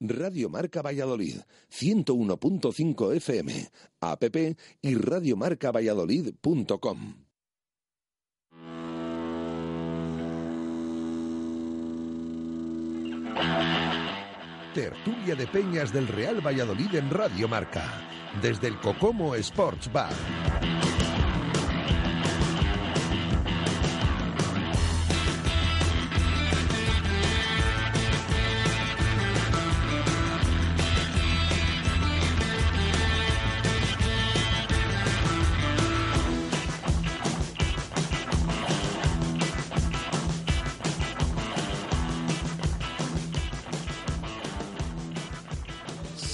Radio Marca Valladolid, 101.5 FM, app y radiomarcavalladolid.com. Tertulia de Peñas del Real Valladolid en Radio Marca, desde el Cocomo Sports Bar.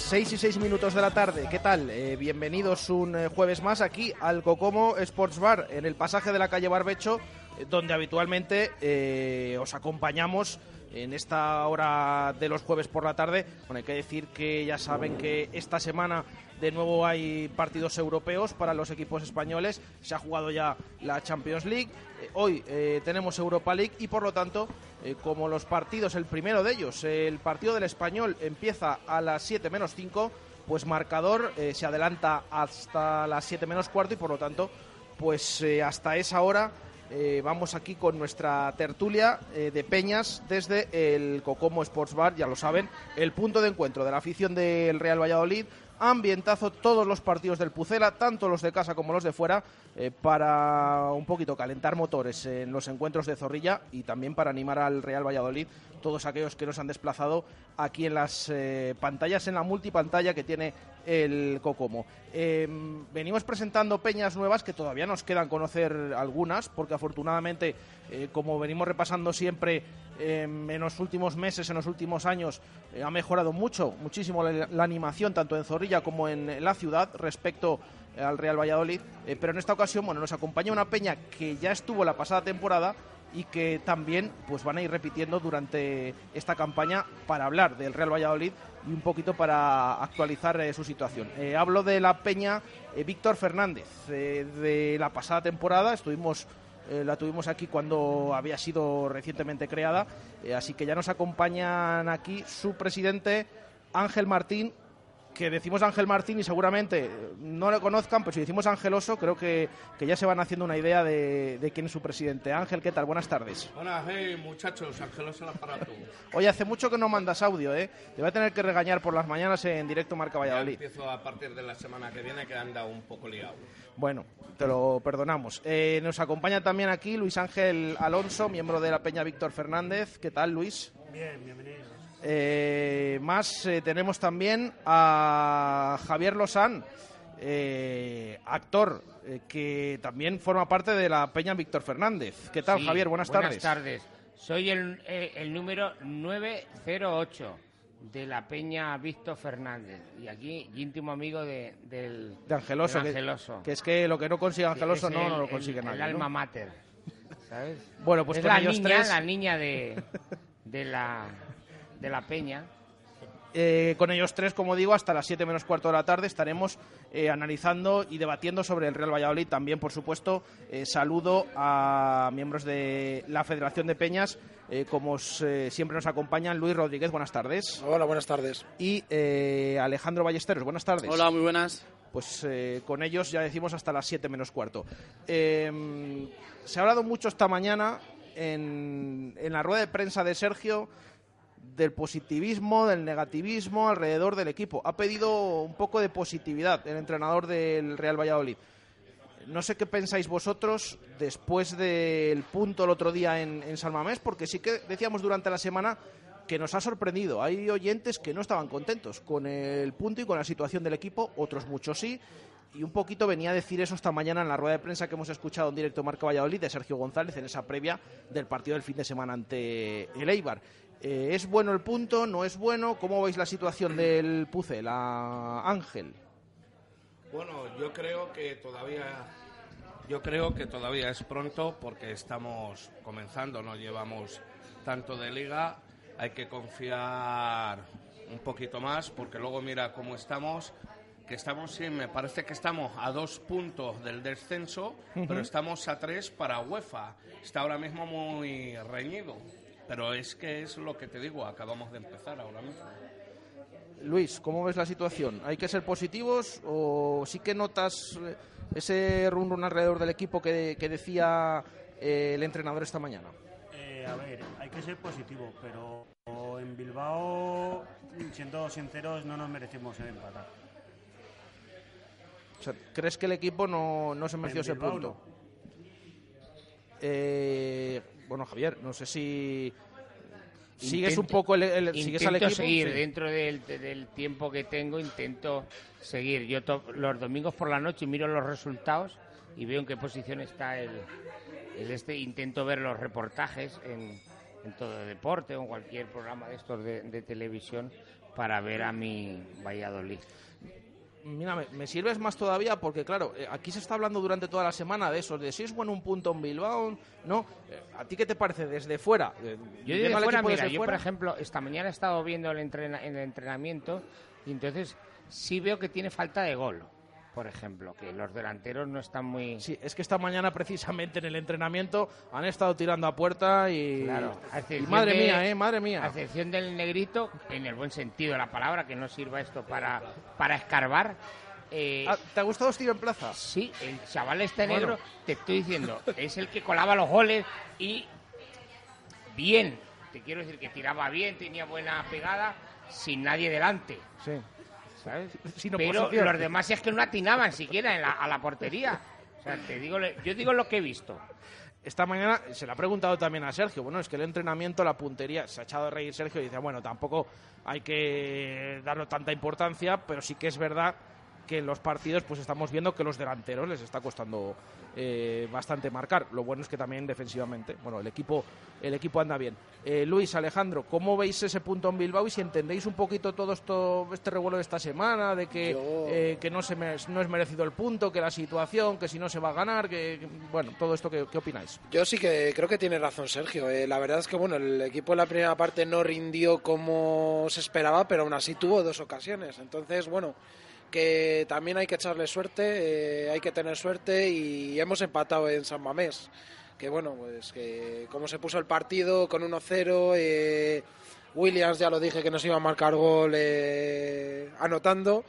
Seis y seis minutos de la tarde, ¿qué tal? Eh, bienvenidos un eh, jueves más aquí al Cocomo Sports Bar, en el pasaje de la calle Barbecho, eh, donde habitualmente os acompañamos en esta hora de los jueves por la tarde. Bueno, hay que decir que ya saben que esta semana de nuevo hay partidos europeos para los equipos españoles. Se ha jugado ya la Champions League. Eh, hoy eh, tenemos Europa League y por lo tanto, eh, como los partidos, el primero de ellos, el partido del español empieza a las 7 menos 5, pues marcador se adelanta hasta las 7 menos cuarto y por lo tanto, pues hasta esa hora eh, vamos aquí con nuestra tertulia eh, de Peñas desde el Cocomo Sports Bar, ya lo saben, el punto de encuentro de la afición del Real Valladolid. Ambientazo todos los partidos del Pucela, tanto los de casa como los de fuera, eh, para un poquito calentar motores en los encuentros de Zorrilla y también para animar al Real Valladolid, todos aquellos que nos han desplazado aquí en las eh, pantallas, en la multipantalla que tiene el Cocomo. Eh, venimos presentando peñas nuevas que todavía nos quedan conocer algunas, porque afortunadamente, eh, como venimos repasando siempre eh, en los últimos meses, en los últimos años, eh, ha mejorado mucho, muchísimo la, la animación, tanto en Zorrilla como en la ciudad, respecto al Real Valladolid. Pero en esta ocasión, bueno, nos acompaña una peña que ya estuvo la pasada temporada y que también pues van a ir repitiendo durante esta campaña para hablar del Real Valladolid y un poquito para actualizar eh, su situación. Eh, hablo de la peña eh, Víctor Fernández de la pasada temporada, estuvimos la tuvimos aquí cuando había sido recientemente creada, así que ya nos acompañan aquí su presidente Ángel Martín que decimos Ángel Martín y seguramente no lo conozcan, pero si decimos Angeloso, creo que, que ya se van haciendo una idea de, de, quién es su presidente. Ángel, ¿qué tal? Buenas tardes. Buenas, hey, muchachos, Angeloso el aparato. Oye, hace mucho que no mandas audio, ¿eh? Te voy a tener que regañar por las mañanas en directo Marca Ya Valladolid. empiezo a partir de la semana que viene, que anda un poco liado. Bueno, te lo perdonamos. Eh, nos acompaña también aquí Luis Ángel Alonso, miembro de la Peña Víctor Fernández. ¿Qué tal, Luis? Bien, bienvenidos. Eh, más eh, tenemos también a Javier Lozán, eh, actor que también forma parte de la Peña Víctor Fernández. ¿Qué tal, Sí, Javier? Buenas, tardes. Buenas tardes. Soy el, el número 908 de la Peña Víctor Fernández. Y aquí, íntimo amigo de, del, De Angeloso, que- Angeloso. Que, es que lo que no consigue Angeloso no, el- no lo el- consigue el, nadie. ¿no? alma mater. ¿Sabes? Bueno, pues es con la ellos niña, tres- la niña de, de, la, de la Peña. Eh, con ellos tres, como digo, hasta las 7 menos cuarto de la tarde estaremos eh, analizando y debatiendo sobre el Real Valladolid. También, por supuesto, eh, saludo a miembros de la Federación de Peñas, eh, como os, eh, siempre nos acompañan Luis Rodríguez, buenas tardes, Hola, buenas tardes. y eh, Alejandro Ballesteros, buenas tardes. Hola, muy buenas. Pues eh, con ellos ya decimos hasta las 7 menos cuarto. Eh, se ha hablado mucho esta mañana en, en la rueda de prensa de Sergio del positivismo, del negativismo alrededor del equipo. Ha pedido un poco de positividad el entrenador del Real Valladolid. No sé qué pensáis vosotros después del punto el otro día en, en porque sí que decíamos durante la semana que nos ha sorprendido. Hay oyentes que no estaban contentos con el punto y con la situación del equipo, otros muchos sí. Y un poquito venía a decir eso esta mañana en la rueda de prensa que hemos escuchado en directo Marca Valladolid de Sergio González en esa previa del partido del fin de semana ante el Eibar. Eh, ¿Es bueno el punto? ¿No es bueno? ¿Cómo veis la situación del Pucel? A Ángel. Bueno, yo creo que todavía yo creo que todavía es pronto porque estamos comenzando, no llevamos tanto de liga, hay que confiar un poquito más porque luego mira cómo estamos, que estamos sí, me parece que estamos a dos puntos del descenso, pero estamos a tres para UEFA. Está ahora mismo muy reñido, pero es que es lo que te digo, acabamos de empezar ahora mismo. Luis, ¿cómo ves la situación? ¿Hay que ser positivos o sí que notas eh, ese run run alrededor del equipo que, que decía eh, el entrenador esta mañana? Eh, a ver, hay que ser positivo, pero en Bilbao, siendo sinceros, no nos merecimos el empatar. O sea, ¿Crees que el equipo no, no se mereció ese punto? no. Eh, bueno, Javier, no sé si sigues Intento- un poco el, el- sigues al equipo. seguir Sí. dentro del, del tiempo que tengo intento seguir yo to- los domingos por la noche miro los resultados y veo en qué posición está el, el este intento ver los reportajes en, en todo deporte o en cualquier programa de estos de, de televisión para ver a mi Valladolid Mira, me, me sirves más todavía porque, claro, eh, aquí se está hablando durante toda la semana de eso, de si es bueno un punto en Bilbao, ¿no? Eh, ¿A ti qué te parece desde fuera? Eh, Yo desde fuera, mira, desde yo por ejemplo, esta mañana he estado viendo el, entrena- el entrenamiento y entonces sí veo que tiene falta de gol, por ejemplo, que los delanteros no están muy... Sí, es que esta mañana precisamente en el entrenamiento han estado tirando a puerta y... Claro, a y madre de- mía, ¿eh? Madre A mía. excepción del negrito, en el buen sentido de la palabra, que no sirva esto para, para escarbar. eh, Ah, ¿Te ha gustado Steven Plaza? sí, el chaval este Bueno. negro, te estoy diciendo, es el que colaba los goles y bien. Te quiero decir que tiraba bien, tenía buena pegada, sin nadie delante. Sí. ¿Sabes? Sin Pero los demás es que no atinaban siquiera en la- a la portería. O sea, te digo, yo digo lo que he visto. Esta mañana se le ha preguntado también a Sergio. Bueno, es que el entrenamiento, la puntería, se ha echado a reír Sergio y dice, bueno, tampoco hay que darle tanta importancia, pero sí que es verdad que en los partidos pues estamos viendo que los delanteros les está costando eh, bastante marcar. Lo bueno es que también defensivamente, bueno, el equipo, el equipo anda bien. Eh, Luis, Alejandro, ¿cómo veis ese punto en Bilbao y si entendéis un poquito todo esto, este revuelo de esta semana, de que, Yo- eh, que no, se me- no es merecido el punto, que la situación, que si no se va a ganar, que, que- bueno, todo esto, ¿qué, qué opináis? Yo sí que creo que tiene razón Sergio. Eh, la verdad es que bueno, el equipo en la primera parte no rindió como se esperaba, pero aún así tuvo dos ocasiones. Entonces, bueno, que también hay que echarle suerte, eh, hay que tener suerte y hemos empatado en San Mamés. Que bueno, pues que como se puso el partido con 1-0, eh, Williams ya lo dije que nos iba a marcar gol eh, anotando.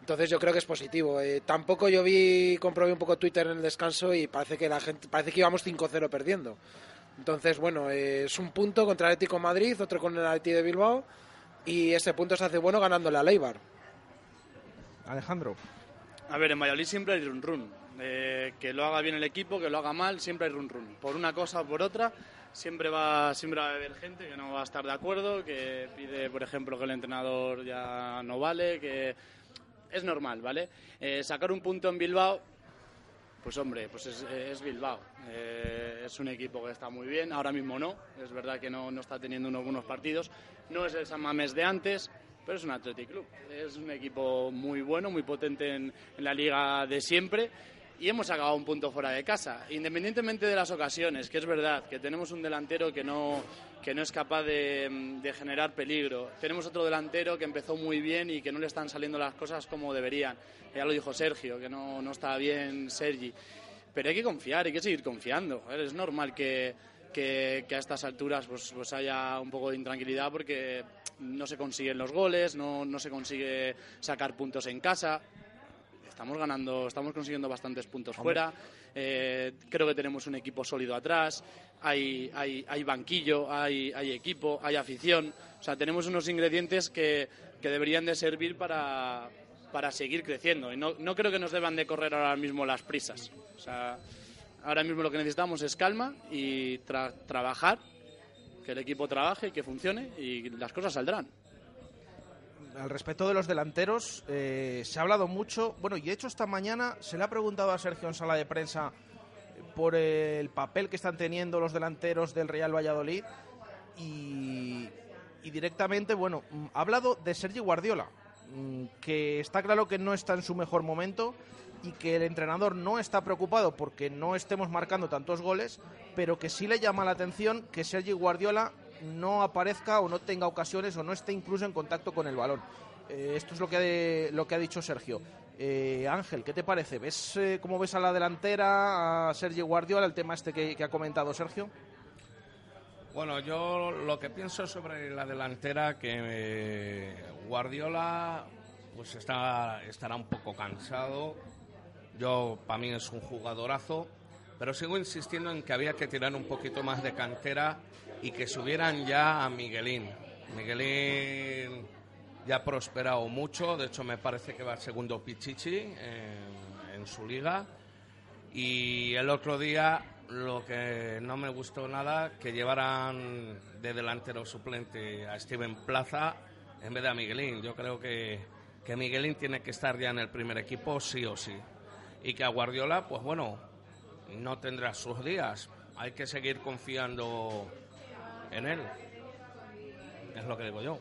Entonces yo creo que es positivo. Eh, tampoco yo vi, comprobé un poco Twitter en el descanso y parece que la gente, parece que íbamos 5-0 perdiendo. Entonces, bueno, eh, es un punto contra el Atlético Madrid, otro con el Atleti de Bilbao y este punto se hace bueno ganándole a Leibar. Alejandro. A ver, en Valladolid siempre hay run run. Eh, que lo haga bien el equipo, que lo haga mal, siempre hay run run. Por una cosa o por otra, siempre va, siempre va a haber gente que no va a estar de acuerdo, que pide, por ejemplo, que el entrenador ya no vale, que es normal, ¿vale? Eh, sacar un punto en Bilbao, pues hombre, pues es, Bilbao. Eh, es un equipo que está muy bien, ahora mismo no, es verdad que no, no está teniendo unos buenos partidos. No es el San Mamés de antes, pero es un Athletic Club. Es un equipo muy bueno, muy potente en, en la liga de siempre. Y hemos sacado un punto fuera de casa, independientemente de las ocasiones, que es verdad que tenemos un delantero que no, que no es capaz de, de generar peligro. Tenemos otro delantero que empezó muy bien y que no le están saliendo las cosas como deberían. Ya lo dijo Sergio, que no, no está bien Sergi. Pero hay que confiar, hay que seguir confiando. Es normal que, que, que a estas alturas pues, pues haya un poco de intranquilidad porque no se consiguen los goles, no, no se consigue sacar puntos en casa. Estamos ganando, estamos consiguiendo bastantes puntos fuera. Eh, creo que tenemos un equipo sólido atrás. Hay, hay, hay banquillo, hay, hay equipo, hay afición. O sea, tenemos unos ingredientes que, que deberían de servir para, para seguir creciendo. Y no, no creo que nos deban de correr ahora mismo las prisas. O sea, ahora mismo lo que necesitamos es calma y tra- trabajar, que el equipo trabaje, que funcione y las cosas saldrán. Al respecto de los delanteros, eh, se ha hablado mucho. Bueno, y de hecho, esta mañana se le ha preguntado a Sergio en sala de prensa por el papel que están teniendo los delanteros del Real Valladolid. Y y directamente, bueno, mm, ha hablado de Sergi Guardiola, mm, que está claro que no está en su mejor momento y que el entrenador no está preocupado porque no estemos marcando tantos goles, pero que sí le llama la atención que Sergi Guardiola no aparezca o no tenga ocasiones o no esté incluso en contacto con el balón. Eh, esto es lo que, ha, lo que ha dicho Sergio. Eh, Ángel, ¿qué te parece? ¿Ves eh, cómo ves a la delantera, a Sergio Guardiola, el tema este que, ha comentado Sergio? Bueno, yo lo que pienso sobre la delantera, que Guardiola pues está, estará un poco cansado. Yo, para mí es un jugadorazo, pero sigo insistiendo en que había que tirar un poquito más de cantera y que subieran ya a Miguelín. Miguelín ya ha prosperado mucho, de hecho me parece que va segundo Pichichi en, su liga. Y el otro día lo que no me gustó nada, que llevaran de delantero suplente a Steven Plaza en vez de a Miguelín. Yo creo que, que Miguelín tiene que estar ya en el primer equipo sí o sí. Y que a Guardiola, pues bueno, no tendrá sus días. Hay que seguir confiando en él. Es lo que digo yo.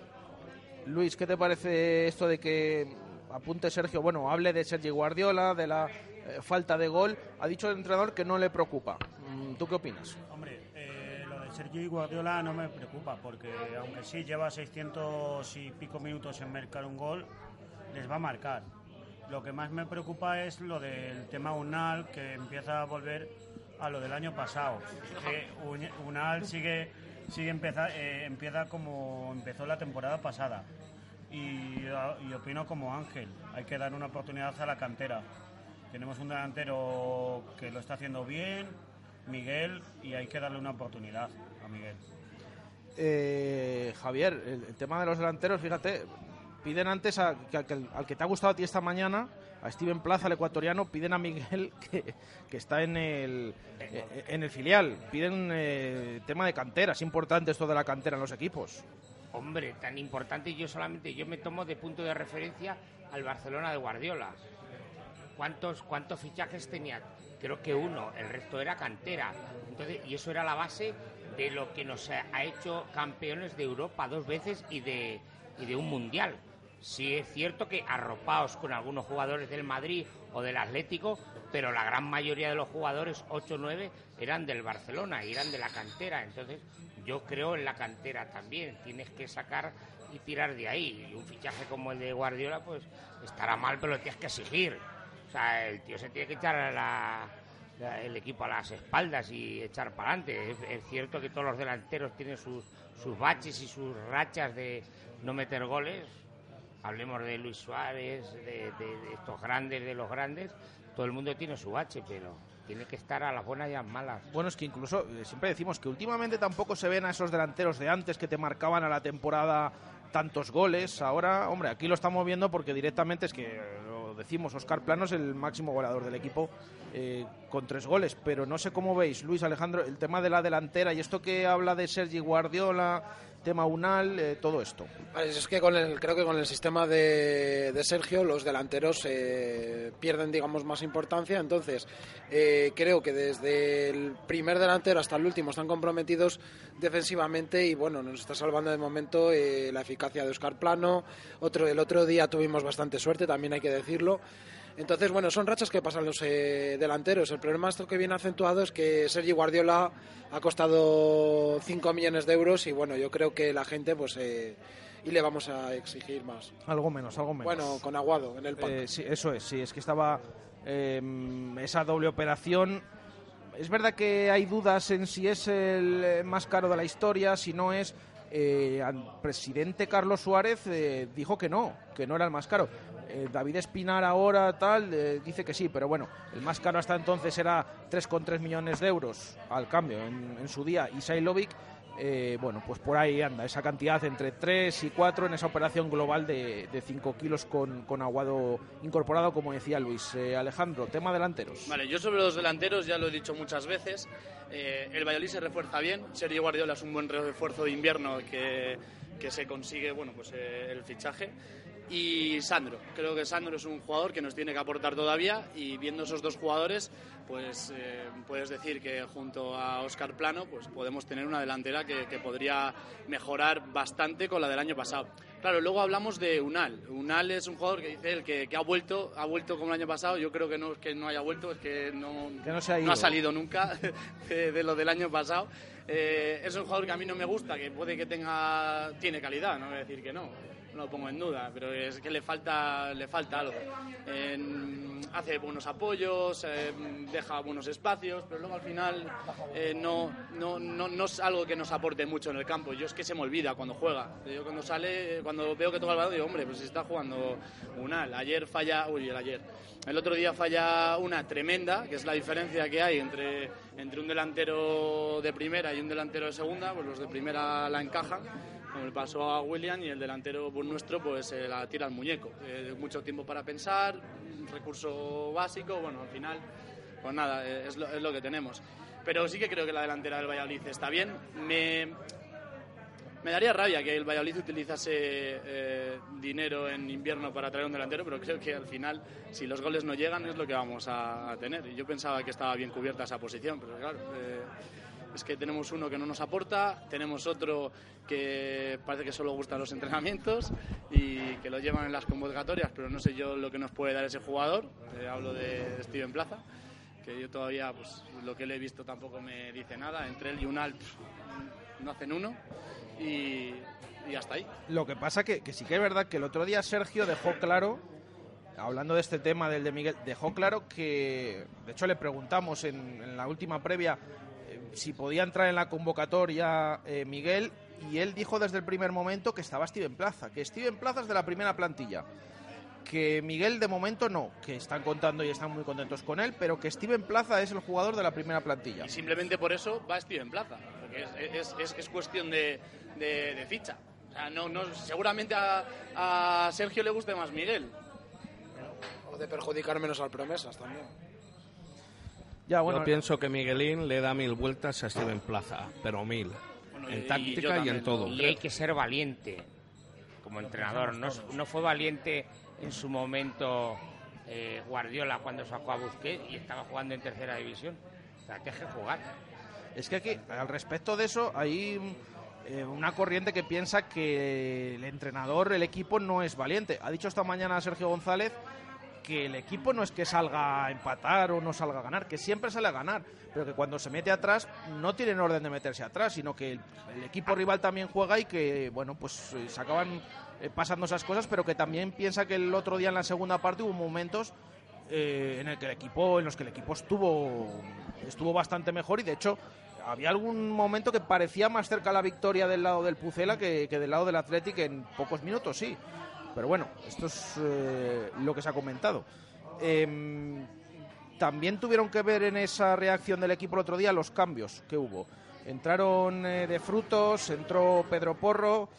Luis, ¿qué te parece esto de que apunte Sergio? Bueno, hable de Sergio Guardiola, de la eh, falta de gol. Ha dicho el entrenador que no le preocupa. Mm, ¿Tú qué opinas? Hombre, eh, lo de Sergio Guardiola no me preocupa, porque aunque sí lleva 600 y pico minutos en marcar un gol, les va a marcar. Lo que más me preocupa es lo del tema Unal, que empieza a volver a lo del año pasado. Que Unal sigue sigue empieza, eh, empieza como empezó la temporada pasada. Y, opino como Ángel, hay que dar una oportunidad a la cantera. Tenemos un delantero que lo está haciendo bien, Miguel, y hay que darle una oportunidad a Miguel. Eh, Javier, el, tema de los delanteros, fíjate, piden antes a, al que te ha gustado a ti esta mañana, a Steven Plaza, el ecuatoriano, piden a Miguel, que, está en el, en el filial. Piden eh, tema de cantera. Es importante esto de la cantera en los equipos. Hombre, tan importante yo solamente, yo me tomo de punto de referencia al Barcelona de Guardiola. ¿Cuántos, cuántos fichajes tenía? Creo que uno, el resto era cantera. Entonces, y eso era la base de lo que nos ha hecho campeones de Europa dos veces y de, y de un mundial. Sí es cierto que arropaos con algunos jugadores del Madrid o del Atlético, pero la gran mayoría de los jugadores, 8 o 9, eran del Barcelona y eran de la cantera. Entonces, yo creo en la cantera también. Tienes que sacar y tirar de ahí. Y un fichaje como el de Guardiola, pues estará mal, pero lo tienes que exigir. O sea, el tío se tiene que echar el equipo a las espaldas y echar para adelante. Es, cierto que todos los delanteros tienen sus, sus baches y sus rachas de no meter goles hablemos de Luis Suárez, de, estos grandes, de los grandes, todo el mundo tiene su H, pero tiene que estar a las buenas y a las malas. Bueno, es que incluso eh, siempre decimos que últimamente tampoco se ven a esos delanteros de antes que te marcaban a la temporada tantos goles. Ahora, hombre, aquí lo estamos viendo porque directamente es que eh, lo decimos, Oscar Plano es el máximo goleador del equipo eh, con tres goles. Pero no sé cómo veis, Luis Alejandro, el tema de la delantera y esto que habla de Sergi Guardiola, tema UNAL, eh, todo esto. Es que con el, creo que con el sistema de, de Sergio los delanteros eh, pierden, digamos, más importancia. Entonces, eh, creo que desde el primer delantero hasta el último están comprometidos defensivamente y, bueno, nos está salvando de momento la eficacia de Oscar Plano. Otro, el otro día tuvimos bastante suerte, también hay que decirlo. Entonces, bueno, son rachas que pasan los eh, delanteros. El problema esto que viene acentuado es que Sergi Guardiola ha costado 5 millones de euros y bueno, yo creo que la gente pues eh, y le vamos a exigir más. Algo menos, algo menos. Bueno, con Aguado en el eh, sí, eso es, sí, es que estaba em, esa doble operación. Es verdad que hay dudas en si es el más caro de la historia, si no es... el presidente Carlos Suárez dijo que no, que no era el más caro. Eh, David Espinar ahora tal eh, dice que sí, pero bueno, el más caro hasta entonces era 3,3 millones de euros al cambio en, su día y Sailovic, eh, bueno, pues por ahí anda esa cantidad entre 3 y 4 en esa operación global de, de 5 kilos con, con, aguado incorporado, como decía Luis. Alejandro, tema delanteros. Vale, yo sobre los delanteros ya lo he dicho muchas veces. el Valladolid se refuerza bien. Sergio Guardiola es un buen refuerzo de invierno que, que se consigue bueno, pues, el fichaje y Sandro. Creo que Sandro es un jugador que nos tiene que aportar todavía y viendo esos dos jugadores, pues eh, puedes decir que junto a Oscar Plano, pues podemos tener una delantera que, que podría mejorar bastante con la del año pasado. Claro, luego hablamos de Unal. Unal es un jugador que dice él que, que ha vuelto, ha vuelto como el año pasado. Yo creo que no es que no haya vuelto, es que no, Que no se ha ha ido. salido nunca de, de lo del año pasado. Eh, es un jugador que a mí no me gusta, que puede que tenga, tiene calidad, no voy a decir que no, no lo pongo en duda, pero es que le falta, le falta algo. Hace buenos apoyos, eh, deja buenos espacios, pero luego al final eh, no, no, no, no es algo que nos aporte mucho en el campo. Yo es que se me olvida cuando juega. Yo cuando sale, cuando veo que toca el balón, digo, hombre, pues está jugando Unal. Ayer falla, uy, el ayer. El otro día falla una tremenda, que es la diferencia que hay entre, entre un delantero de primera y un delantero de segunda, pues los de primera la encajan, como le pasó a William, y el delantero pues, nuestro pues eh, la tira al muñeco. Eh, mucho tiempo para pensar, recurso básico, bueno, al final, pues nada, eh, es lo, es lo que tenemos. Pero sí que creo que la delantera del Valladolid está bien. Me, me daría rabia que el Valladolid utilizase eh, dinero en invierno para traer un delantero, pero creo que al final, si los goles no llegan, es lo que vamos a, tener. Y yo pensaba que estaba bien cubierta esa posición, pero claro, eh, es que tenemos uno que no nos aporta, tenemos otro que parece que solo gustan los entrenamientos y que lo llevan en las convocatorias, pero no sé yo lo que nos puede dar ese jugador. Eh, hablo de Steven Plaza, que yo todavía, pues lo que le he visto tampoco me dice nada. Entre él y Unal pff, no hacen uno y, y hasta ahí. Lo que pasa que, que sí que es verdad que el otro día Sergio dejó claro, hablando de este tema del de Miguel, dejó claro que, de hecho le preguntamos en, en la última previa eh, si podía entrar en la convocatoria eh, Miguel y él dijo desde el primer momento que estaba Steven Plaza, que Steven Plaza es de la primera plantilla. Que Miguel de momento no, que están contando y están muy contentos con él, pero que Steven Plaza es el jugador de la primera plantilla. Y simplemente por eso va Steven Plaza, es, es- es- es cuestión de, de- de ficha. O sea, no, no, seguramente a, a Sergio le guste más Miguel. O de perjudicar menos al promesas también. Ya, bueno, Yo pienso que Miguelín le da mil vueltas a Steven Plaza, pero mil. Bueno, y- en y táctica y, también en todo. Y hay que ser valiente como entrenador. No, no fue valiente en su momento eh, Guardiola cuando sacó a Busquets y estaba jugando en tercera división. O sea, deje jugar. Es que aquí, al respecto de eso, hay eh, una corriente que piensa que el entrenador, el equipo, no es valiente. Ha dicho esta mañana Sergio González que el equipo no es que salga a empatar o no salga a ganar, que siempre sale a ganar, pero que cuando se mete atrás no tienen orden de meterse atrás, sino que el, el equipo rival también juega y que, bueno, pues eh, se acaban eh, pasando esas cosas, pero que también piensa que el otro día en la segunda parte hubo momentos eh, en el que el equipo en los que el equipo estuvo estuvo bastante mejor y de hecho había algún momento que parecía más cerca la victoria del lado del Pucela que, que del lado del Athletic en pocos minutos sí. Pero bueno esto es eh, lo que se ha comentado. Em, también tuvieron que ver en esa reacción del equipo el otro día los cambios que hubo. Entraron eh, de frutos entró Pedro Porro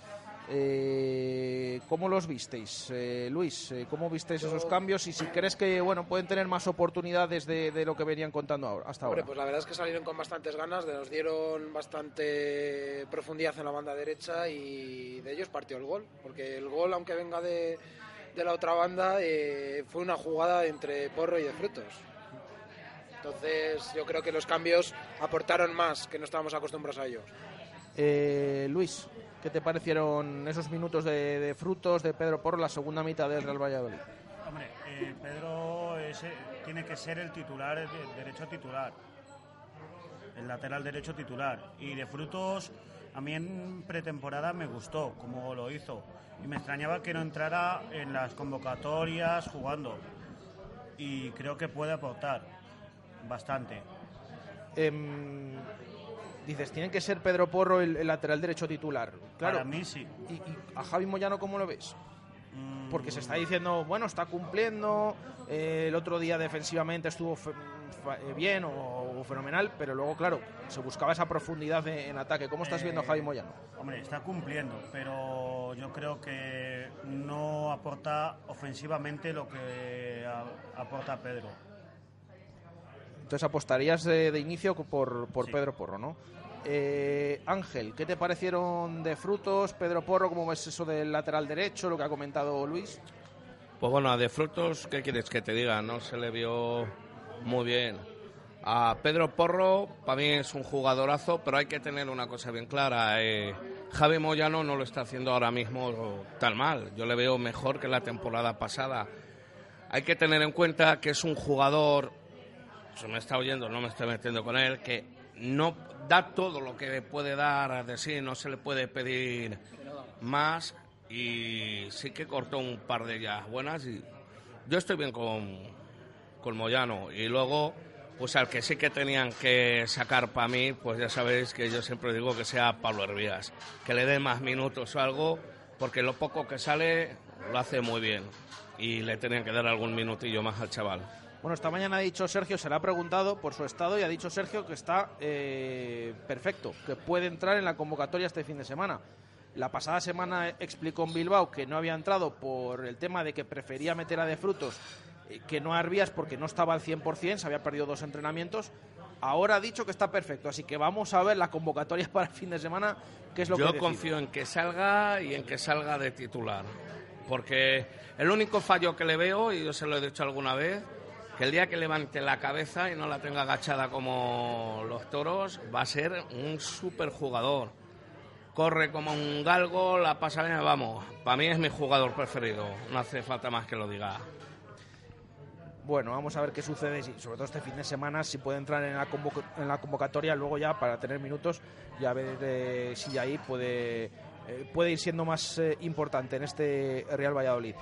eh, ¿Cómo los visteis, eh, Luis? Eh, ¿Cómo visteis esos cambios? Y si crees que bueno pueden tener más oportunidades de, de lo que venían contando ahora, hasta Hombre, ahora. pues la verdad es que salieron con bastantes ganas, nos dieron bastante profundidad en la banda derecha y de ellos partió el gol. Porque el gol, aunque venga de, de la otra banda, eh, fue una jugada entre Porro y de Frutos. Entonces yo creo que los cambios aportaron más que no estábamos acostumbrados a ellos. Eh, Luis, ¿qué te parecieron esos minutos de, de frutos de Pedro Porro la segunda mitad del Real Valladolid? Hombre, eh, Pedro ese tiene que ser el titular, el derecho titular. El lateral derecho titular. Y de frutos, a mí en pretemporada me gustó como lo hizo. Y me extrañaba que no entrara en las convocatorias jugando. Y creo que puede aportar bastante. Em, dices, tienen que ser Pedro Porro el, el lateral derecho titular. Claro. Para mí sí. ¿Y, y a Javi Moyano cómo lo ves? Mm, Porque se está diciendo, bueno, está cumpliendo, eh, el otro día defensivamente estuvo eh, bien o, o fenomenal, pero luego, claro, se buscaba esa profundidad de- en ataque. ¿Cómo estás viendo a Eh, Javi Moyano? Hombre, está cumpliendo, pero yo creo que no aporta ofensivamente lo que a- aporta Pedro. Entonces apostarías de, de inicio por, por Sí. Pedro Porro, ¿no? Eh, Ángel, ¿qué te parecieron de frutos? Pedro Porro, ¿cómo ves eso del lateral derecho, lo que ha comentado Luis? Pues bueno, de frutos, ¿qué quieres que te diga? No se le vio muy bien. A Pedro Porro, para mí es un jugadorazo, pero hay que tener una cosa bien clara. Eh, Javi Moyano no lo está haciendo ahora mismo tan mal. Yo le veo mejor que la temporada pasada. Hay que tener en cuenta que es un jugador, se me está oyendo, no me estoy metiendo con él, que no da todo lo que puede dar de sí, no se le puede pedir más y sí que cortó un par de ellas buenas y yo estoy bien con, con Moyano y luego pues al que sí que tenían que sacar para mí, pues ya sabéis que yo siempre digo que sea Pablo Hervías, que le dé más minutos o algo, porque lo poco que sale lo hace muy bien y le tenían que dar algún minutillo más al chaval. Bueno, esta mañana ha dicho Sergio, se le ha preguntado por su estado y ha dicho Sergio que está eh, perfecto, que puede entrar en la convocatoria este fin de semana. La pasada semana explicó en Bilbao que no había entrado por el tema de que prefería meter a de frutos eh, que no a Arbías porque no estaba al 100%, se había perdido dos entrenamientos. Ahora ha dicho que está perfecto, así que vamos a ver la convocatoria para el fin de semana, qué es lo Yo que confío en que salga y en que salga de titular, porque el único fallo que le veo, y yo se lo he dicho alguna vez, que el día que levante la cabeza y no la tenga agachada como los toros, va a ser un super jugador. Corre como un galgo, la pasa bien, vamos. Para mí es mi jugador preferido, no hace falta más que lo diga. Bueno, vamos a ver qué sucede, y sobre todo este fin de semana, si puede entrar en la, en la convocatoria, luego ya para tener minutos, ya ver eh, si ahí puede, eh, puede ir siendo más eh, importante en este Real Valladolid.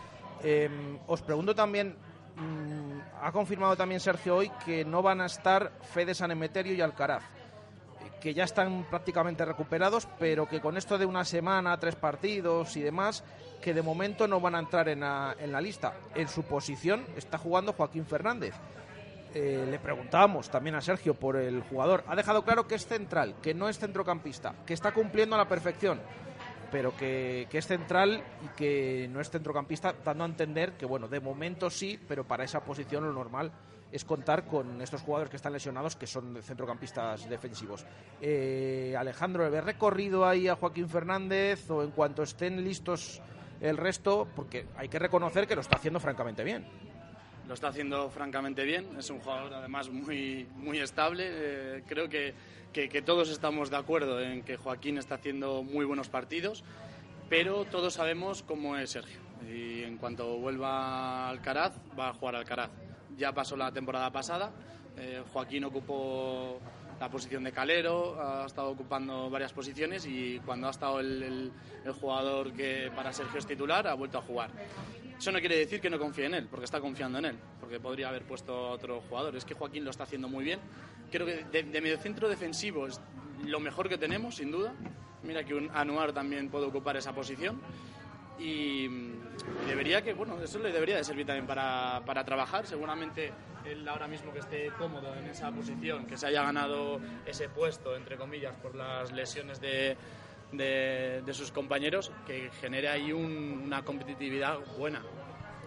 Em, os pregunto también, mm, ha confirmado también Sergio hoy que no van a estar Fede San Emeterio y Alcaraz, que ya están prácticamente recuperados, pero que con esto de una semana, tres partidos y demás, que de momento no van a entrar en la, lista. En su posición está jugando Joaquín Fernández. Eh, le preguntábamos también a Sergio por el jugador. Ha dejado claro que es central, que no es centrocampista, que está cumpliendo a la perfección, pero que, es central y que no es centrocampista, dando a entender que, bueno, de momento sí, pero para esa posición lo normal es contar con estos jugadores que están lesionados, que son centrocampistas defensivos. Eh, Alejandro, ¿le recorrido ahí a Joaquín Fernández o en cuanto estén listos el resto, porque hay que reconocer que lo está haciendo francamente bien. Lo está haciendo francamente bien, es un jugador además muy, muy estable. Eh, creo que, que, todos estamos de acuerdo en que Joaquín está haciendo muy buenos partidos, pero todos sabemos cómo es Sergio. Y en cuanto vuelva Alcaraz, va a jugar Alcaraz. Ya pasó la temporada pasada, eh, Joaquín ocupó la posición de calero, ha estado ocupando varias posiciones y cuando ha estado el, jugador que para Sergio es titular ha vuelto a jugar. Eso no quiere decir que no confíe en él, porque está confiando en él, porque podría haber puesto a otro jugador. Es que Joaquín lo está haciendo muy bien. Creo que de, de mediocentro defensivo es lo mejor que tenemos, sin duda. Mira que un Anuar también puede ocupar esa posición. Y debería que, bueno, eso le debería de servir también para, para trabajar. Seguramente él ahora mismo que esté cómodo en esa posición, que se haya ganado ese puesto, entre comillas, por las lesiones de, de, de sus compañeros, que genere ahí un, una competitividad buena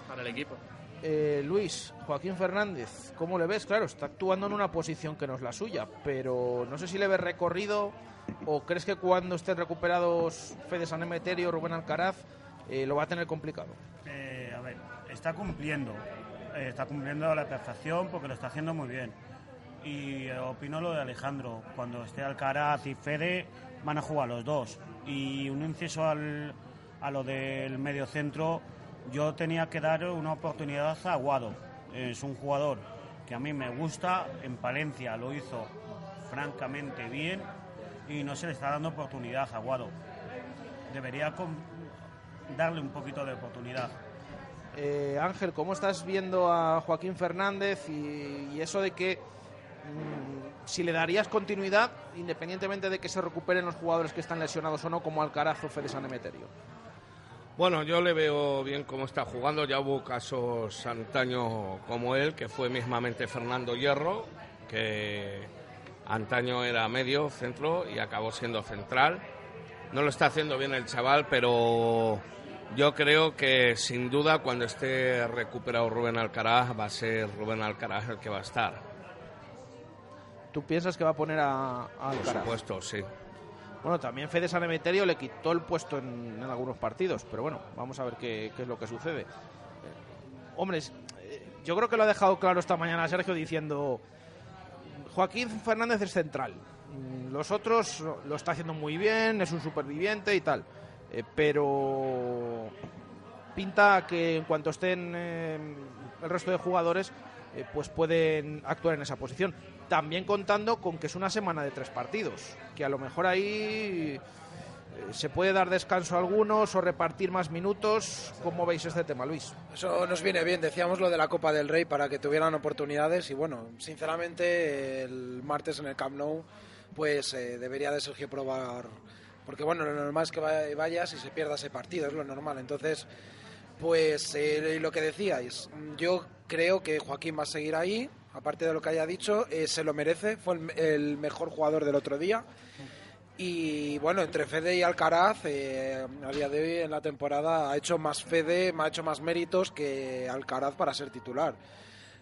para el equipo. Eh, Luis, Joaquín Fernández, ¿cómo le ves? Claro, está actuando en una posición que no es la suya, pero no sé si le ves recorrido o crees que cuando estén recuperados Fede San Emeterio, Rubén Alcaraz, eh, lo va a tener complicado. Eh, a ver, está cumpliendo, eh, está cumpliendo a la perfección porque lo está haciendo muy bien. Y opino lo de Alejandro, cuando esté Alcaraz y Fede van a jugar los dos. Y un inciso al, a lo del medio centro, yo tenía que dar una oportunidad a Aguado. Es un jugador que a mí me gusta, en Palencia lo hizo francamente bien y no se le está dando oportunidad a Aguado. Debería darle un poquito de oportunidad. Eh, Ángel, ¿cómo estás viendo a Joaquín Fernández y, eso de que si le darías continuidad, independientemente de que se recuperen los jugadores que están lesionados o no, como Alcaraz o Fede? Bueno, yo le veo bien cómo está jugando. Ya hubo casos antaño como él, que fue mismamente Fernando Hierro, que antaño era medio, centro y acabó siendo central. No lo está haciendo bien el chaval, pero yo creo que sin duda cuando esté recuperado Rubén Alcaraz va a ser Rubén Alcaraz el que va a estar. ¿Tú piensas que va a poner a, a Por Alcaraz? supuesto, sí. Bueno, también Fede San Emeterio le quitó el puesto en, en algunos partidos, pero bueno, vamos a ver qué, qué es lo que sucede. Eh, hombres, eh, yo creo que lo ha dejado claro esta mañana Sergio diciendo Joaquín Fernández es central. Mm, Los otros lo está haciendo muy bien, es un superviviente y tal. Eh, pero pinta que en cuanto estén el resto de jugadores, pues pueden actuar en esa posición. También contando con que es una semana de tres partidos, que a lo mejor ahí eh, se puede dar descanso a algunos o repartir más minutos. ¿Cómo veis este tema, Luis? Eso nos viene bien, decíamos lo de la Copa del Rey para que tuvieran oportunidades y bueno, sinceramente el martes en el Camp Nou pues eh, debería de Sergio probar, porque bueno, lo normal es que vay- vayas y se pierda ese partido, es lo normal, entonces pues eh, lo que decíais, yo creo que Joaquín va a seguir ahí, aparte de lo que haya dicho, eh, se lo merece, fue el, mejor jugador del otro día. Y bueno, entre Fede y Alcaraz, eh, a día de hoy en la temporada ha hecho más Fede, ha hecho más méritos que Alcaraz para ser titular.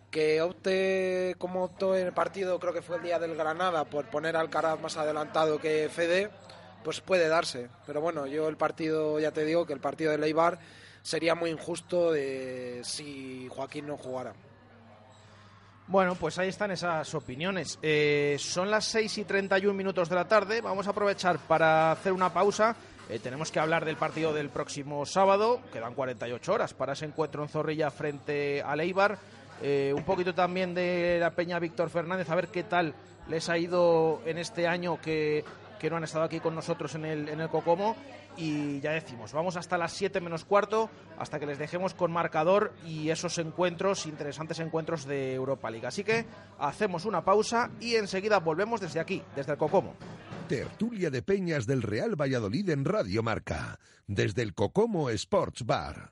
Que opte como optó en el partido, creo que fue el día del Granada, por poner Alcaraz más adelantado que Fede, pues puede darse. Pero bueno, yo el partido, ya te digo que el partido de Leibar sería muy injusto si Joaquín no jugara. Bueno, pues ahí están esas opiniones. Eh, son las 6 y 31 minutos de la tarde. Vamos a aprovechar para hacer una pausa. Eh, tenemos que hablar del partido del próximo sábado. Quedan 48 horas para ese encuentro en Zorrilla frente a Leibar. Eh, un poquito también de la Peña Víctor Fernández, a ver qué tal les ha ido en este año que, que no han estado aquí con nosotros en el, en el Cocomo. Y ya decimos, vamos hasta las 7 menos cuarto, hasta que les dejemos con marcador y esos encuentros, interesantes encuentros de Europa League. Así que hacemos una pausa y enseguida volvemos desde aquí, desde el Cocomo. Tertulia de Peñas del Real Valladolid en Radio Marca, desde el Cocomo Sports Bar.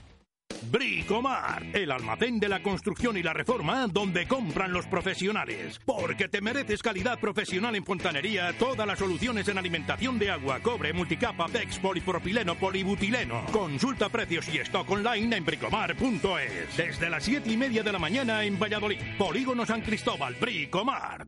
Bricomar, el almacén de la construcción y la reforma donde compran los profesionales. Porque te mereces calidad profesional en fontanería, todas las soluciones en alimentación de agua, cobre, multicapa, PEX, polipropileno, polibutileno. Consulta precios y stock online en bricomar.es. Desde las 7 y media de la mañana en Valladolid. Polígono San Cristóbal, Bricomar.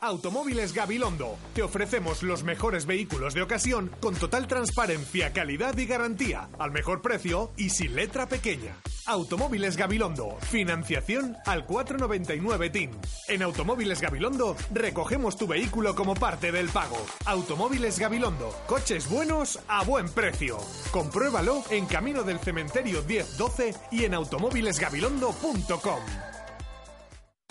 Automóviles Gabilondo. Te ofrecemos los mejores vehículos de ocasión con total transparencia, calidad y garantía, al mejor precio y sin letra pequeña. Automóviles Gabilondo. Financiación al 499 TIN. En Automóviles Gabilondo recogemos tu vehículo como parte del pago. Automóviles Gabilondo. Coches buenos a buen precio. Compruébalo en Camino del Cementerio 1012 y en automóvilesgabilondo.com.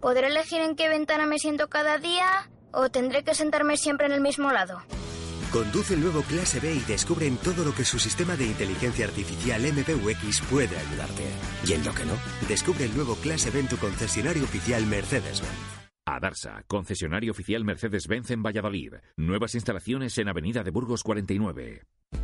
¿podré elegir en qué ventana me siento cada día o tendré que sentarme siempre en el mismo lado? Conduce el nuevo Clase B y descubre en todo lo que su sistema de inteligencia artificial MPUX puede ayudarte. Y en lo que no, descubre el nuevo Clase B en tu concesionario oficial Mercedes-Benz. Adarsa, concesionario oficial Mercedes-Benz en Valladolid. Nuevas instalaciones en Avenida de Burgos 49.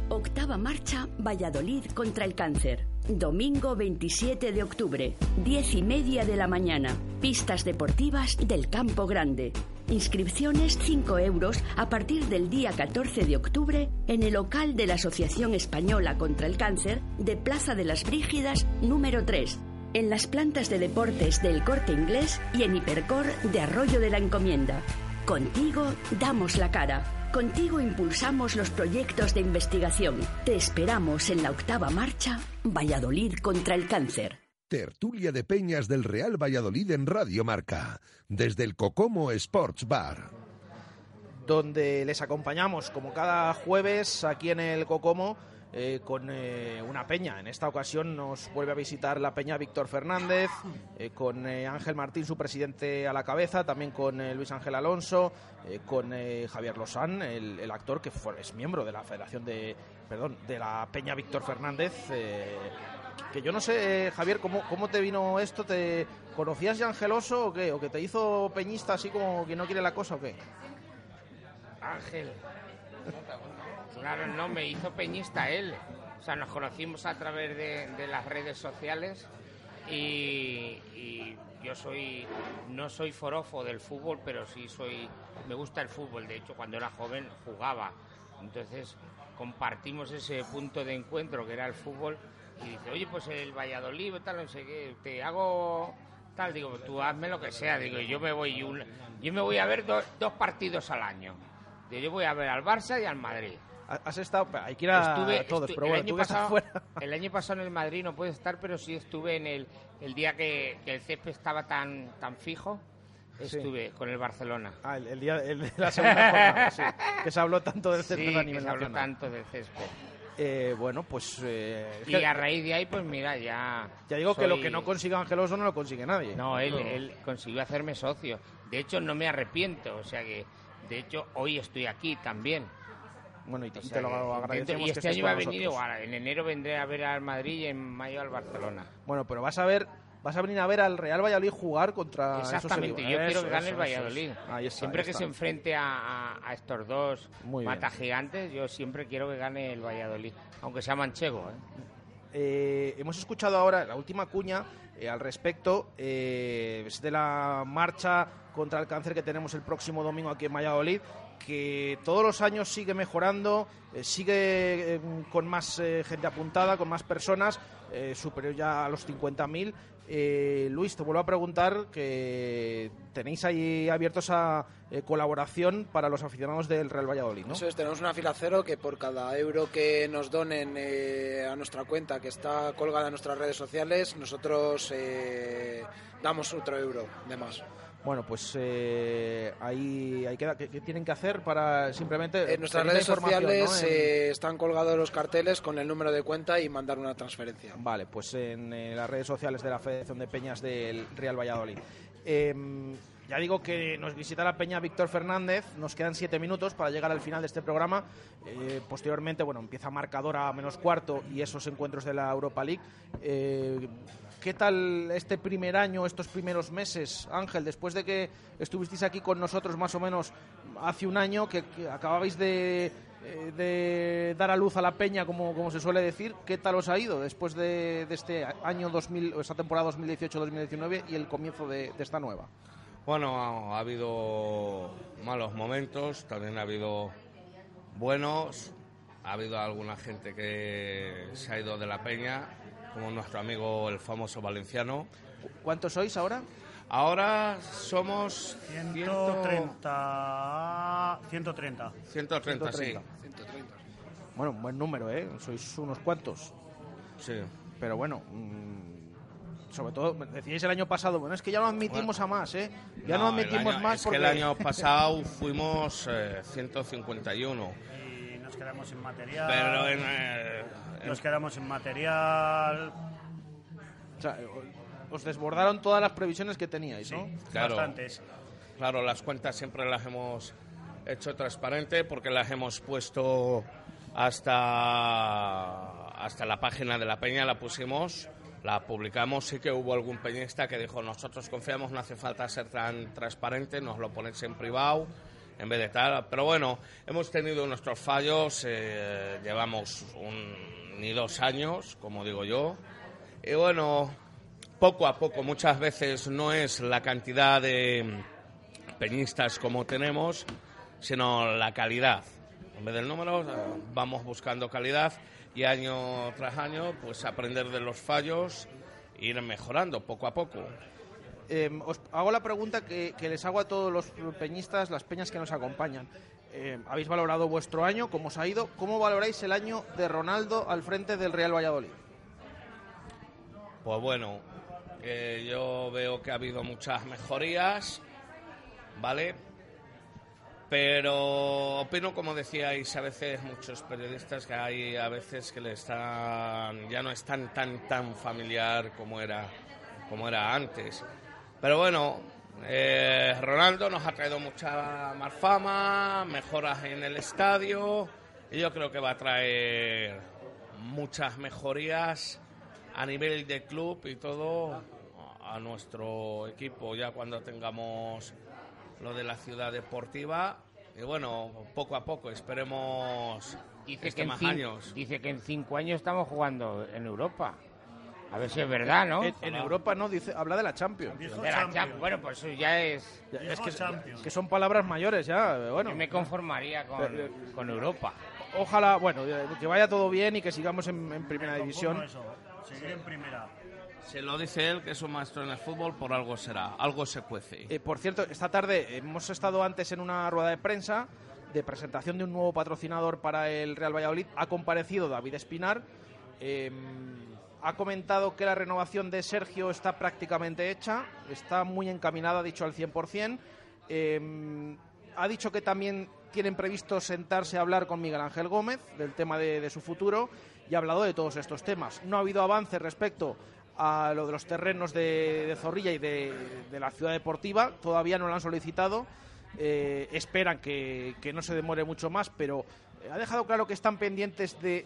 Octava marcha Valladolid contra el cáncer. Domingo 27 de octubre, 10 y media de la mañana. Pistas deportivas del Campo Grande. Inscripciones 5 euros a partir del día 14 de octubre en el local de la Asociación Española contra el Cáncer de Plaza de las Brígidas número 3. En las plantas de deportes del Corte Inglés y en Hipercor de Arroyo de la Encomienda. Contigo damos la cara. Contigo impulsamos los proyectos de investigación. Te esperamos en la octava marcha Valladolid contra el cáncer. Tertulia de Peñas del Real Valladolid en Radio Marca, desde el Cocomo Sports Bar. donde les acompañamos como cada jueves aquí en el Cocomo eh, con eh, una peña. En esta ocasión nos vuelve a visitar la peña Víctor Fernández, eh, con eh, Ángel Martín, su presidente a la cabeza, también con eh, Luis Ángel Alonso, con Javier Lozán, el, actor que fue- es miembro de la Federación de, perdón, de la peña Víctor Fernández. que yo no sé, Javier, ¿cómo, ¿cómo te vino esto? ¿Te conocías ya Angeloso o qué? ¿O que te hizo peñista así como que no quiere la cosa o qué? Ángel. Claro, no, me hizo peñista él. O sea, nos conocimos a través de, las redes sociales y, yo soy, no soy forofo del fútbol, pero sí soy, me gusta el fútbol. De hecho, cuando era joven jugaba. Entonces compartimos ese punto de encuentro que era el fútbol y dice, oye, pues el Valladolid, tal, no sé qué, te hago tal, digo, tú hazme lo que sea, digo, yo me voy, yo me voy a ver do- dos partidos al año. Yo voy a ver al Barça y al Madrid. Has estado, hay que ir a Estuve- todos, estu- pero el bueno, año que estás pasado- fuera. El año pasado en el Madrid no puede estar, pero sí estuve en el, el día que, que el césped estaba tan, tan fijo. Sí. Estuve con el Barcelona. Ah, el, el día el de la segunda jornada, sí, que se habló tanto del césped Sí, a que nivel se habló nacional. tanto del césped. Eh, bueno, pues... eh, Y que- a raíz de ahí, pues mira, ya... ya digo que lo que no consiga Angeloso no lo consigue nadie. No, él, él consiguió hacerme socio. De hecho, no me arrepiento. O sea que, de hecho, hoy estoy aquí también. Bueno, y te, O y sea te lo agradecemos Y este año va a venir igual. En enero vendré a ver al Madrid y en mayo al Barcelona. Bueno, pero vas a ver... Vas a venir a ver al Real Valladolid jugar contra esos Exactamente, yo quiero que gane el Valladolid. está, siempre que se enfrente a, a- a estos dos Muy bien. mata gigantes, yo siempre quiero que gane el Valladolid, aunque sea manchego. ¿eh? Eh, hemos escuchado ahora la última cuña eh, al respecto eh, es de la marcha contra el cáncer que tenemos el próximo domingo aquí en Valladolid, que todos los años sigue mejorando, eh, sigue eh, con más eh, gente apuntada, con más personas, superior ya a los 50.000. Eh, Luis, te vuelvo a preguntar que tenéis ahí abiertos a eh, colaboración para los aficionados del Real Valladolid, ¿no? Eso es, tenemos una fila cero que por cada euro que nos donen a nuestra cuenta, que está colgada en nuestras redes sociales, nosotros damos otro euro de más. Bueno, pues eh, ahí, ahí queda. ¿Qué, tienen que hacer para simplemente. En nuestras redes sociales ¿no? En- eh, están colgados los carteles con el número de cuenta y mandar una transferencia. Vale, pues en eh, las redes sociales de la Federación de Peñas del Real Valladolid. Em, ya digo que nos visita la Peña Víctor Fernández. Nos quedan siete minutos para llegar al final de este programa. Eh, posteriormente, bueno, empieza marcador a menos cuarto y esos encuentros de la Europa League. Eh, ¿Qué tal este primer año, estos primeros meses, Ángel? Después de que estuvisteis aquí con nosotros más o menos hace un año, que, que acababais de, eh, de dar a luz a la peña, como, se suele decir, ¿qué tal os ha ido después de, este año 2000, o esta temporada 2018-2019 y el comienzo de, de esta nueva? Bueno, ha habido malos momentos, también ha habido buenos, ha habido alguna gente que se ha ido de la peña, como nuestro amigo el famoso valenciano. ¿Cuántos sois ahora? Ahora somos 130. 130. 130, sí. 130. Bueno, un buen número, ¿eh? Sois unos cuantos. Sí. Pero bueno, mm, sobre todo, decíais el año pasado, bueno, es que ya no admitimos a más, ¿eh? Ya no, admitimos año- más es porque... que el año pasado fuimos eh, 151. Nos quedamos sin material. Pero en, eh, en- Nos quedamos sin material. O sea, os desbordaron todas las previsiones que teníais, ¿no? Claro. Claro, las cuentas siempre las hemos hecho transparente porque las hemos puesto hasta, hasta la página de la peña, la pusimos, la publicamos. Sí que hubo algún peñista que dijo, nosotros confiamos, no hace falta ser tan transparente, nos lo ponéis en privado en vez de tal. Pero bueno, hemos tenido nuestros fallos, eh, llevamos ni dos años, como digo yo. Y bueno, poco a poco, muchas veces no es la cantidad de peñistas como tenemos, sino la calidad. En vez del número, vamos buscando calidad y año tras año, pues aprender de los fallos, ir mejorando poco a poco. Eh, os hago la pregunta que, les hago a todos los peñistas, las peñas que nos acompañan. Eh, ¿Habéis valorado vuestro año? ¿Cómo os ha ido? ¿Cómo valoráis el año de Ronaldo al frente del Real Valladolid? Pues bueno, eh, yo veo que ha habido muchas mejorías, ¿vale? Pero opino, como decíais a veces muchos periodistas, que hay a veces que le están, ya no es tan, tan, tan familiar como era, como era antes. Pero bueno, eh, Ronaldo nos ha traído mucha más fama, mejoras en el estadio, y yo creo que va a traer muchas mejorías a nivel de club y todo a nuestro equipo ya cuando tengamos lo de la ciudad deportiva y bueno poco a poco esperemos Dice que que, más años dice que en cinco años estamos jugando en Europa. A ver si es verdad, ¿no? En, en Europa no, dice, habla de la Champions. De la Champions. Bueno, pues eso ya es... Ya, es que, que son palabras mayores ya, bueno. Yo me conformaría con, Eh, con Europa. Ojalá, bueno, eh, que vaya todo bien y que sigamos en, en primera división. Seguir en primera. se lo dice él que es un maestro en el fútbol por algo será algo se cuece Eh, por cierto, esta tarde hemos estado antes en una rueda de prensa de presentación de un nuevo patrocinador para el Real Valladolid. Ha comparecido David Espinar. eh, ha comentado que la renovación de Sergio está prácticamente hecha, está muy encaminada, ha dicho al 100%. Eh, ha dicho que también tienen previsto sentarse a hablar con Miguel Ángel Gómez del tema de, su futuro y ha hablado de todos estos temas. No ha habido avance respecto a lo de los terrenos de, Zorrilla y de, la ciudad deportiva, todavía no lo han solicitado. Eh, esperan que, no se demore mucho más, pero ha dejado claro que están pendientes de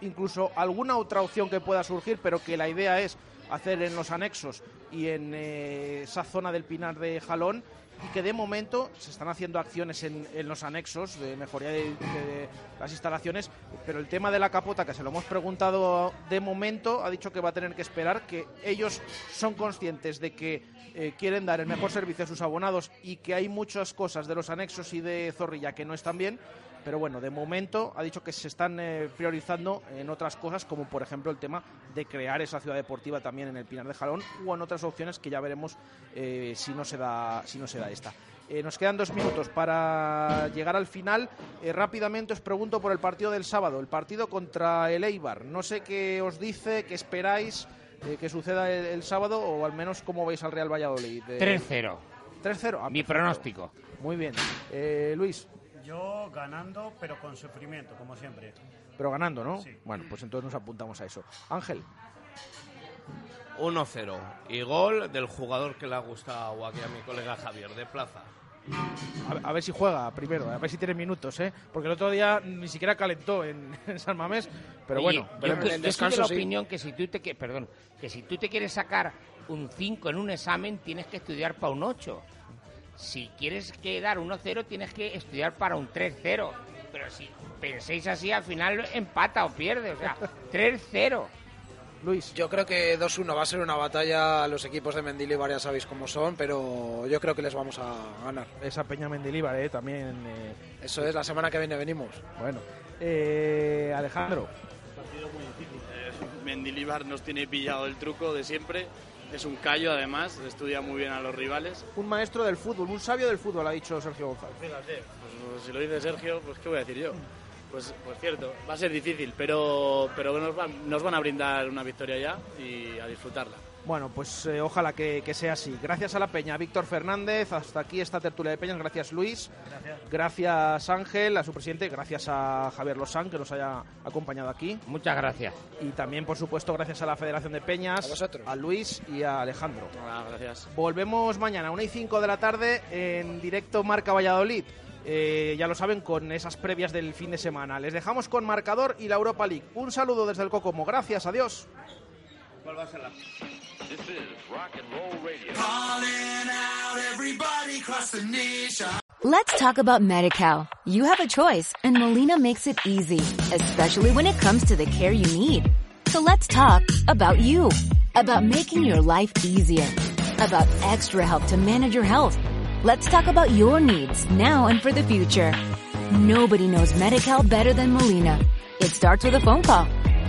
incluso alguna otra opción que pueda surgir, pero que la idea es hacer en los anexos y en eh, esa zona del Pinar de Jalón y que de momento se están haciendo acciones en, los anexos de mejoría de, de las instalaciones, pero el tema de la capota, que se lo hemos preguntado de momento, ha dicho que va a tener que esperar, que ellos son conscientes de que eh, quieren dar el mejor servicio a sus abonados y que hay muchas cosas de los anexos y de Zorrilla que no están bien, pero bueno, de momento ha dicho que se están eh, priorizando en otras cosas, como por ejemplo el tema de crear esa ciudad deportiva también en el Pinar de Jalón o en otras opciones que ya veremos eh, si no se da si no se da esta. Eh, nos quedan dos minutos para llegar al final. Eh, rápidamente os pregunto por el partido del sábado, el partido contra el Eibar. No sé qué os dice, qué esperáis eh, que suceda el, el sábado o al menos cómo veis al Real Valladolid. Eh, 3-0. 3-0. Ah, Mi perfecto. pronóstico. Muy bien. Luis, Yo ganando, pero con sufrimiento, como siempre. pero ganando, ¿no? Sí. Bueno, pues entonces nos apuntamos a eso. Ángel. 1-0 y gol del jugador que le ha gustado aquí a mi colega Javier de Plaza A, a ver si juega primero, a ver si tiene minutos, ¿eh? Porque el otro día ni siquiera calentó en, en San Mamés, pero Oye, bueno. yo, veremos. yo soy de la opinión que si tú te que- perdón, que si tú te quieres sacar un 5 en un examen tienes que estudiar para un 8. Si quieres quedar 1-0 tienes que estudiar para un 3-0. Pero si penséis así al final empata o pierde, o sea, 3-0. Luis. Yo creo que 2-1 va a ser una batalla a los equipos de Mendilibar, ya sabéis cómo son, pero yo creo que les vamos a ganar. Esa Peña Mendilibar, ¿eh? También. eh, Eso es, la semana que viene venimos. Bueno. Eh, Alejandro. partido muy difícil. Eh, Mendilibar nos tiene pillado el truco de siempre es un callo además, estudia muy bien a los rivales. Un maestro del fútbol, un sabio del fútbol, ha dicho Sergio González. Fíjate, pues, si lo dice Sergio, pues ¿qué voy a decir yo? Pues, pues cierto, va a ser difícil, pero, pero nos, van, nos van a brindar una victoria ya y a disfrutarla. Bueno, pues eh, ojalá que, que, sea así. Gracias a la Peña, Víctor Fernández. Hasta aquí esta tertulia de Peñas. Gracias, Luis. Gracias. Gracias, Ángel, a su presidente. Gracias a Javier Lozán, que nos haya acompañado aquí. Muchas gracias. Y también, por supuesto, gracias a la Federación de Peñas, A vosotros. a Luis y a Alejandro. Ah, gracias. Volvemos mañana a 1 y 5 de la tarde en directo Marca Valladolid. Eh, ya lo saben, con esas previas del fin de semana. Les dejamos con marcador y la Europa League. Un saludo desde el Cocomo. Gracias, adiós. ¿Cuál va a ser la This is rock and roll radio. Calling out everybody across the nation. Let's talk about MediCal. You have a choice and Molina makes it easy, especially when it comes to the care you need. So let's talk about you, about making your life easier, about extra help to manage your health. Let's talk about your needs now and for the future. Nobody knows MediCal better than Molina. It starts with a phone call.